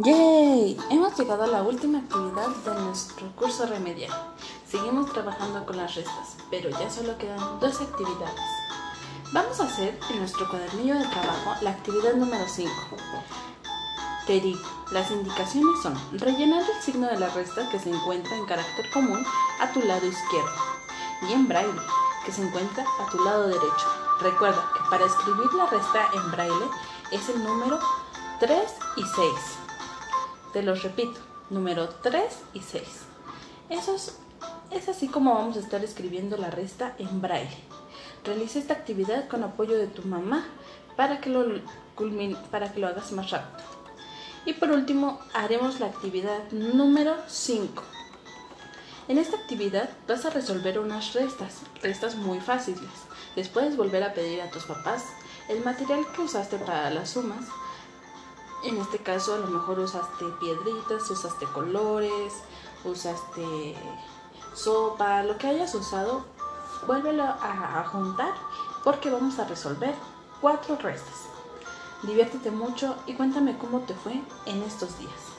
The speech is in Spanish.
¡Yay! Hemos llegado a la última actividad de nuestro curso remedial. Seguimos trabajando con las restas, pero ya solo quedan dos actividades. Vamos a hacer en nuestro cuadernillo de trabajo la actividad número 5. Te digo, las indicaciones son rellenar el signo de la resta que se encuentra en carácter común a tu lado izquierdo y en braille que se encuentra a tu lado derecho. Recuerda que para escribir la resta en braille es el número 3 y 6. Te los repito, número 3 y 6. Eso es, así como vamos a estar escribiendo la resta en braille. Realiza esta actividad con apoyo de tu mamá para que lo, para que lo hagas más rápido. Y por último, haremos la actividad número 5. En esta actividad vas a resolver unas restas, restas muy fáciles. Les puedes volver a pedir a tus papás el material que usaste para las sumas en este caso a lo mejor usaste piedritas, usaste colores, usaste sopa, lo que hayas usado, vuélvelo a, juntar porque vamos a resolver cuatro restas. Diviértete mucho y cuéntame cómo te fue en estos días.